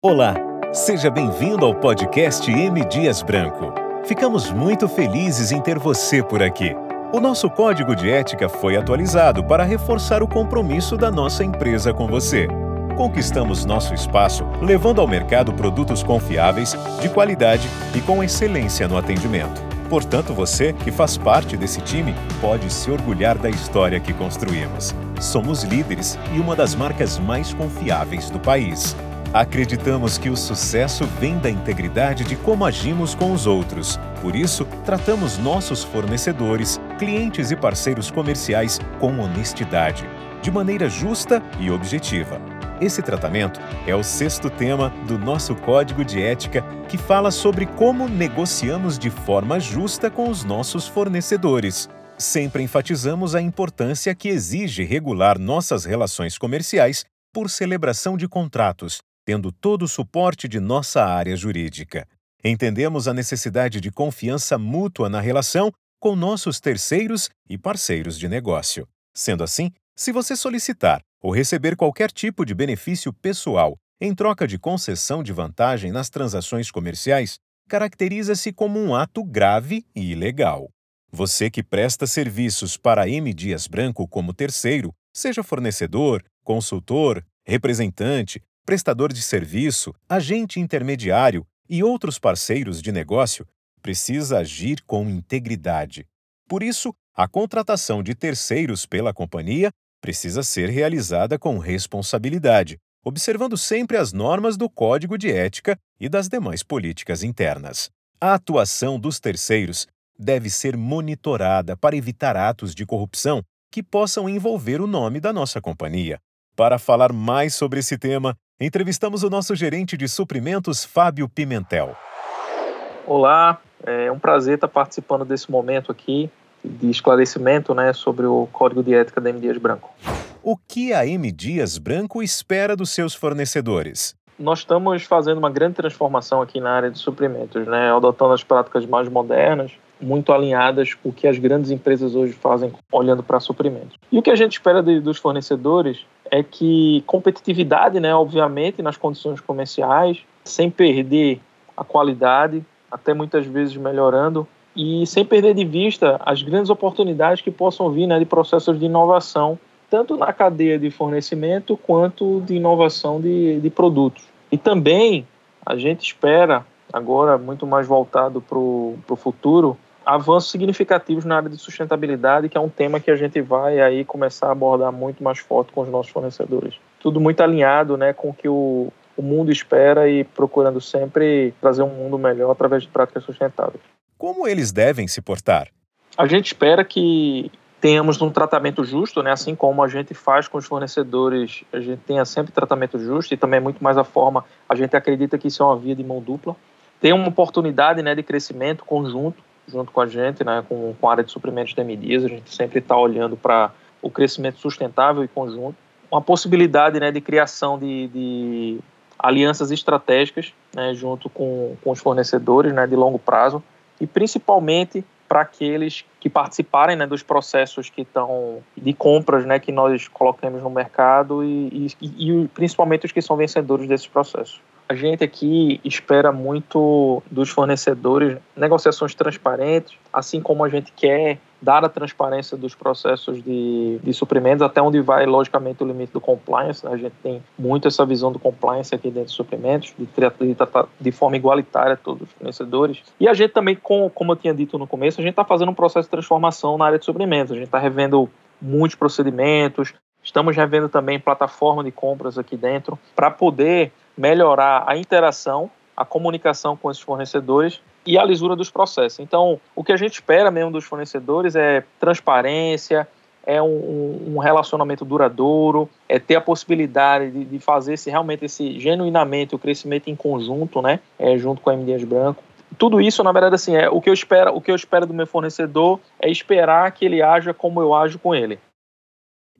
Olá, seja bem-vindo ao podcast M Dias Branco. Ficamos muito felizes em ter você por aqui. O nosso código de ética foi atualizado para reforçar o compromisso da nossa empresa com você. Conquistamos nosso espaço levando ao mercado produtos confiáveis, de qualidade e com excelência no atendimento. Portanto, você, que faz parte desse time, pode se orgulhar da história que construímos. Somos líderes e uma das marcas mais confiáveis do país. Acreditamos que o sucesso vem da integridade de como agimos com os outros. Por isso, tratamos nossos fornecedores, clientes e parceiros comerciais com honestidade, de maneira justa e objetiva. Esse tratamento é o sexto tema do nosso Código de Ética, que fala sobre como negociamos de forma justa com os nossos fornecedores. Sempre enfatizamos a importância que exige regular nossas relações comerciais por celebração de contratos tendo todo o suporte de nossa área jurídica. Entendemos a necessidade de confiança mútua na relação com nossos terceiros e parceiros de negócio. Sendo assim, se você solicitar ou receber qualquer tipo de benefício pessoal em troca de concessão de vantagem nas transações comerciais, caracteriza-se como um ato grave e ilegal. Você que presta serviços para M Dias Branco como terceiro, seja fornecedor, consultor, representante prestador de serviço, agente intermediário e outros parceiros de negócio, precisa agir com integridade. Por isso, a contratação de terceiros pela companhia precisa ser realizada com responsabilidade, observando sempre as normas do Código de Ética e das demais políticas internas. A atuação dos terceiros deve ser monitorada para evitar atos de corrupção que possam envolver o nome da nossa companhia. Para falar mais sobre esse tema, entrevistamos o nosso gerente de suprimentos, Fábio Pimentel. Olá, é um prazer estar participando desse momento aqui de esclarecimento né, sobre o Código de Ética da M. Dias Branco. O que a M. Dias Branco espera dos seus fornecedores? Nós estamos fazendo uma grande transformação aqui na área de suprimentos, né, adotando as práticas mais modernas, muito alinhadas com o que as grandes empresas hoje fazem olhando para suprimentos. E o que a gente espera de, dos fornecedores é que competitividade, né, obviamente, nas condições comerciais, sem perder a qualidade, até muitas vezes melhorando, e sem perder de vista as grandes oportunidades que possam vir né, de processos de inovação, tanto na cadeia de fornecimento quanto de inovação de, de produtos. E também a gente espera, agora muito mais voltado para o futuro, avanços significativos na área de sustentabilidade, que é um tema que a gente vai aí começar a abordar muito mais forte com os nossos fornecedores. Tudo muito alinhado né, com o que o, o mundo espera e procurando sempre trazer um mundo melhor através de práticas sustentáveis. Como eles devem se portar? A gente espera que tenhamos um tratamento justo, né? assim como a gente faz com os fornecedores, a gente tenha sempre tratamento justo e também muito mais a forma, a gente acredita que isso é uma via de mão dupla. Tem uma oportunidade né, de crescimento conjunto junto com a gente, né, com, com a área de suprimentos de MDs, a gente sempre está olhando para o crescimento sustentável e conjunto. Uma possibilidade né, de criação de, de alianças estratégicas né, junto com, com os fornecedores né, de longo prazo e principalmente para aqueles que participarem né, dos processos que estão de compras né, que nós colocamos no mercado e, e, e principalmente os que são vencedores desses processos. A gente aqui espera muito dos fornecedores negociações transparentes, assim como a gente quer dar a transparência dos processos de, de suprimentos, até onde vai, logicamente, o limite do compliance. Né? A gente tem muito essa visão do compliance aqui dentro de suprimentos, de tratar de forma igualitária todos os fornecedores. E a gente também, com, como eu tinha dito no começo, a gente está fazendo um processo de transformação na área de suprimentos. A gente está revendo muitos procedimentos, estamos revendo também plataforma de compras aqui dentro, para poder melhorar a interação, a comunicação com esses fornecedores e a lisura dos processos. Então, o que a gente espera mesmo dos fornecedores é transparência, é um, um relacionamento duradouro, é ter a possibilidade de, de, fazer esse, realmente esse genuinamente o crescimento em conjunto, né, é, junto com a MDS Branco. Tudo isso, na verdade, assim, é o que eu espero, o que eu espero do meu fornecedor é esperar que ele haja como eu ajo com ele.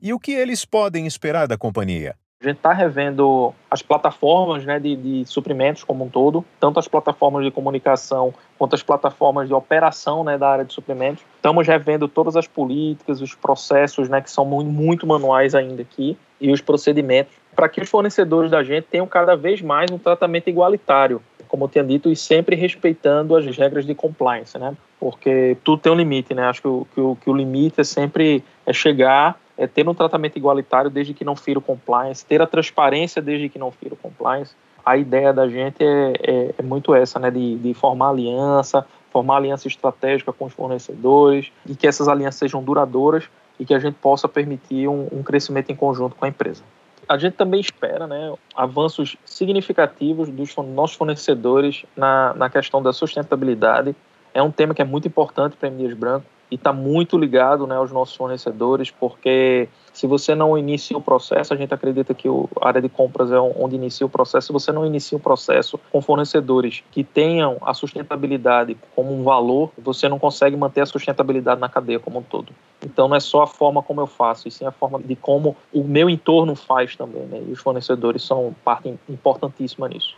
E o que eles podem esperar da companhia? A gente está revendo as plataformas né, de, de, suprimentos como um todo, tanto as plataformas de comunicação quanto as plataformas de operação né, da área de suprimentos. Estamos revendo todas as políticas, os processos né, que são muito, manuais ainda aqui e os procedimentos para que os fornecedores da gente tenham cada vez mais um tratamento igualitário, como eu tinha dito, e sempre respeitando as regras de compliance, né? Porque tudo tem um limite, né? Acho que o, que o, que o limite é sempre é chegar, é ter um tratamento igualitário desde que não fira o compliance, ter a transparência desde que não fira o compliance. A ideia da gente é, é, é muito essa, né? De, de formar aliança, formar aliança estratégica com os fornecedores e que essas alianças sejam duradouras e que a gente possa permitir um, um crescimento em conjunto com a empresa. A gente também espera né, avanços significativos dos nossos fornecedores na, na questão da sustentabilidade. É um tema que é muito importante para a Dias Branco e está muito ligado né, aos nossos fornecedores, porque se você não inicia o processo, a gente acredita que a área de compras é onde inicia o processo. Se você não inicia o processo com fornecedores que tenham a sustentabilidade como um valor, você não consegue manter a sustentabilidade na cadeia como um todo. Então não é só a forma como eu faço, e sim a forma de como o meu entorno faz também. Né? E os fornecedores são parte importantíssima nisso.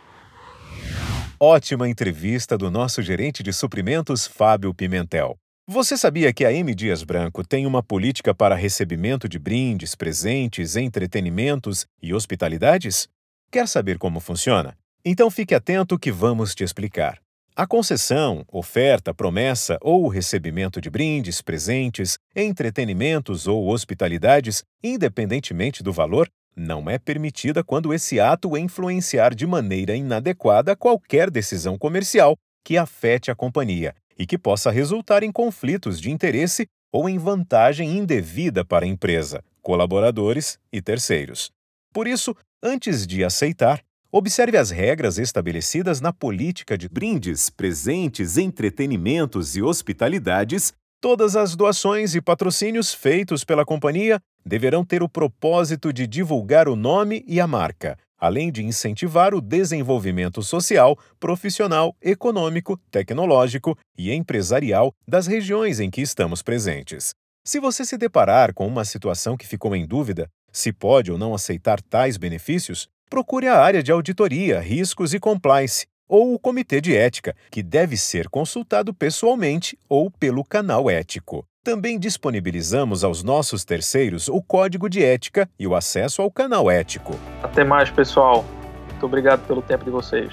Ótima entrevista do nosso gerente de suprimentos, Fábio Pimentel. Você sabia que a M Dias Branco tem uma política para recebimento de brindes, presentes, entretenimentos e hospitalidades? Quer saber como funciona? Então fique atento que vamos te explicar. A concessão, oferta, promessa ou recebimento de brindes, presentes, entretenimentos ou hospitalidades, independentemente do valor, não é permitida quando esse ato influenciar de maneira inadequada qualquer decisão comercial que afete a companhia e que possa resultar em conflitos de interesse ou em vantagem indevida para a empresa, colaboradores e terceiros. Por isso, antes de aceitar, observe as regras estabelecidas na política de brindes, presentes, entretenimentos e hospitalidades. Todas as doações e patrocínios feitos pela companhia deverão ter o propósito de divulgar o nome e a marca, além de incentivar o desenvolvimento social, profissional, econômico, tecnológico e empresarial das regiões em que estamos presentes. Se você se deparar com uma situação que ficou em dúvida, se pode ou não aceitar tais benefícios, procure a área de auditoria, riscos e compliance ou o comitê de ética, que deve ser consultado pessoalmente ou pelo canal ético. Também disponibilizamos aos nossos terceiros o código de ética e o acesso ao canal ético. Até mais, pessoal. Muito obrigado pelo tempo de vocês.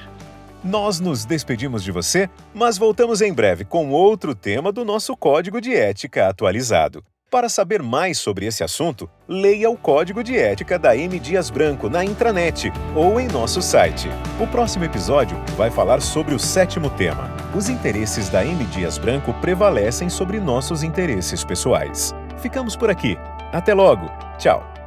Nós nos despedimos de você, mas voltamos em breve com outro tema do nosso código de ética atualizado. Para saber mais sobre esse assunto, leia o Código de Ética da M. Dias Branco na intranet ou em nosso site. O próximo episódio vai falar sobre o sétimo tema. Os interesses da M. Dias Branco prevalecem sobre nossos interesses pessoais. Ficamos por aqui. Até logo. Tchau.